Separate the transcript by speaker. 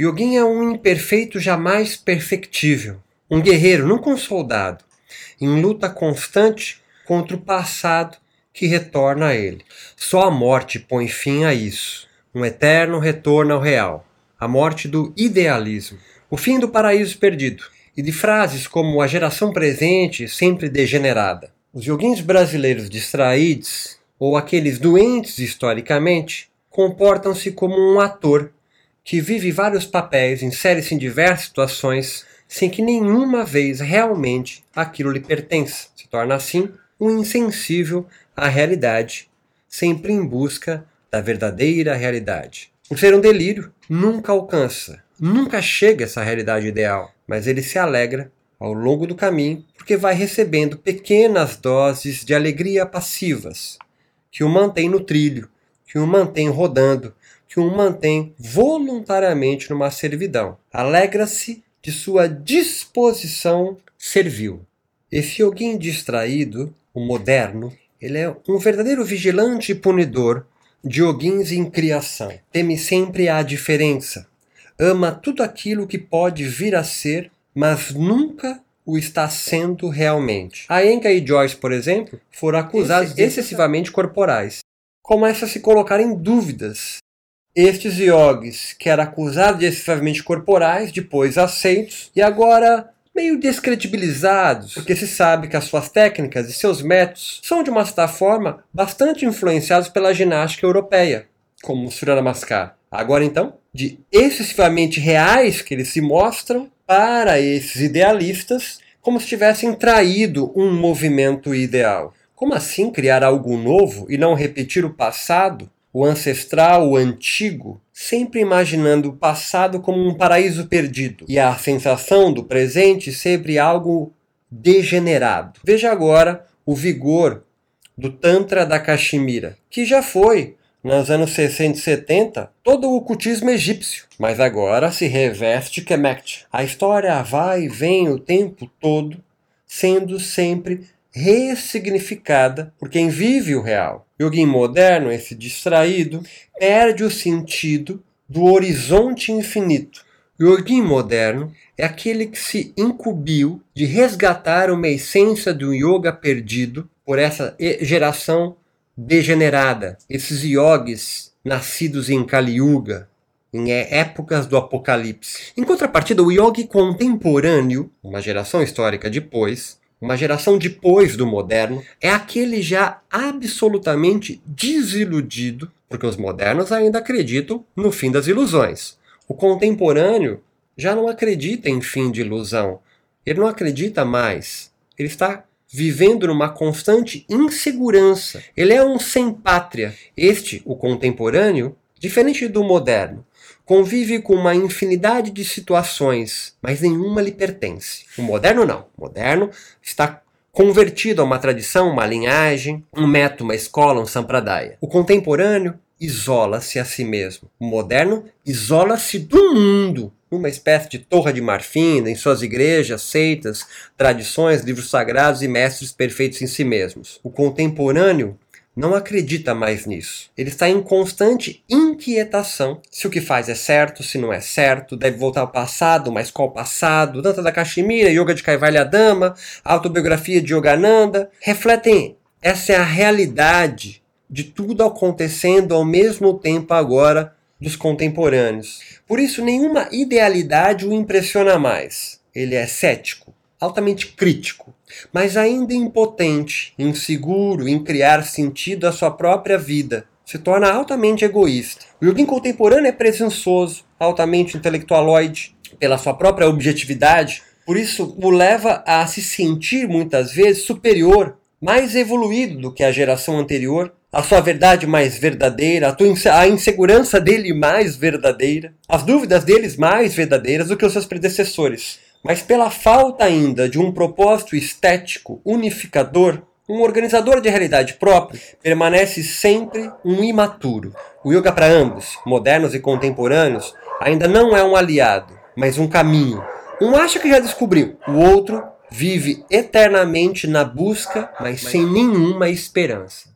Speaker 1: Yogin é um imperfeito jamais perfectível, um guerreiro, nunca um soldado, em luta constante contra o passado que retorna a ele. Só a morte põe fim a isso, um eterno retorno ao real, a morte do idealismo, o fim do paraíso perdido, e de frases como a geração presente sempre degenerada. Os yoguins brasileiros distraídos, ou aqueles doentes historicamente, comportam-se como um ator que vive vários papéis, insere-se em diversas situações, sem que nenhuma vez realmente aquilo lhe pertença. Se torna assim um insensível à realidade, sempre em busca da verdadeira realidade. Por ser um delírio, nunca alcança, nunca chega a essa realidade ideal, mas ele se alegra ao longo do caminho porque vai recebendo pequenas doses de alegria passivas que o mantém no trilho, que o mantém rodando, que o mantém voluntariamente numa servidão. Alegra-se de sua disposição servil. Esse yoguin distraído, o moderno, ele é um verdadeiro vigilante e punidor de yoguins em criação. Teme sempre a diferença. Ama tudo aquilo que pode vir a ser, mas nunca o está sendo realmente. A Enka e Joyce, por exemplo, foram acusados excessivamente corporais. Começa a se colocar em dúvidas estes yogis, que eram acusados de excessivamente corporais, depois aceitos, e agora meio descredibilizados, porque se sabe que as suas técnicas e seus métodos são, de uma certa forma, bastante influenciados pela ginástica europeia, como Surya Namaskar. Agora então, de excessivamente reais que eles se mostram para esses idealistas, como se tivessem traído um movimento ideal. Como assim criar algo novo e não repetir o passado? o ancestral, o antigo, sempre imaginando o passado como um paraíso perdido e a sensação do presente sempre algo degenerado. Veja agora o vigor do Tantra da Caxemira, que já foi, nos anos 60 e 70, todo o ocultismo egípcio, mas agora se reveste Kemet. A história vai e vem o tempo todo, sendo sempre ressignificada por quem vive o real. Yogin moderno, esse distraído, perde o sentido do horizonte infinito. Yogin moderno é aquele que se incumbiu de resgatar uma essência do yoga perdido por essa geração degenerada. Esses yogis nascidos em Kali Yuga, em épocas do apocalipse. Em contrapartida, o yogi contemporâneo, uma geração histórica depois, uma geração depois do moderno, é aquele já absolutamente desiludido, porque os modernos ainda acreditam no fim das ilusões. O contemporâneo já não acredita em fim de ilusão. Ele não acredita mais. Ele está vivendo numa constante insegurança. Ele é um sem pátria. Este, o contemporâneo, diferente do moderno, convive com uma infinidade de situações, mas nenhuma lhe pertence. O moderno não. O moderno está convertido a uma tradição, uma linhagem, um método, uma escola, um sampradaya. O contemporâneo isola-se a si mesmo. O moderno isola-se do mundo, numa espécie de torre de marfim, em suas igrejas, seitas, tradições, livros sagrados e mestres perfeitos em si mesmos. O contemporâneo não acredita mais nisso. Ele está em constante inquietação se o que faz é certo, se não é certo, deve voltar ao passado, mas qual passado? Danta da Kashmira, Yoga de Kaivalya Dama, autobiografia de Yogananda, refletem essa é a realidade de tudo acontecendo ao mesmo tempo agora dos contemporâneos. Por isso, nenhuma idealidade o impressiona mais. Ele é cético, altamente crítico, mas ainda impotente, inseguro em criar sentido à sua própria vida. Se torna altamente egoísta. O Yogin contemporâneo é presunçoso, altamente intelectualoide, pela sua própria objetividade, por isso o leva a se sentir muitas vezes superior, mais evoluído do que a geração anterior, a sua verdade mais verdadeira, a insegurança dele mais verdadeira, as dúvidas deles mais verdadeiras do que os seus predecessores. Mas pela falta ainda de um propósito estético unificador, um organizador de realidade próprio permanece sempre um imaturo. O yoga para ambos, modernos e contemporâneos, ainda não é um aliado, mas um caminho. Um acha que já descobriu, o outro vive eternamente na busca, mas sem nenhuma esperança.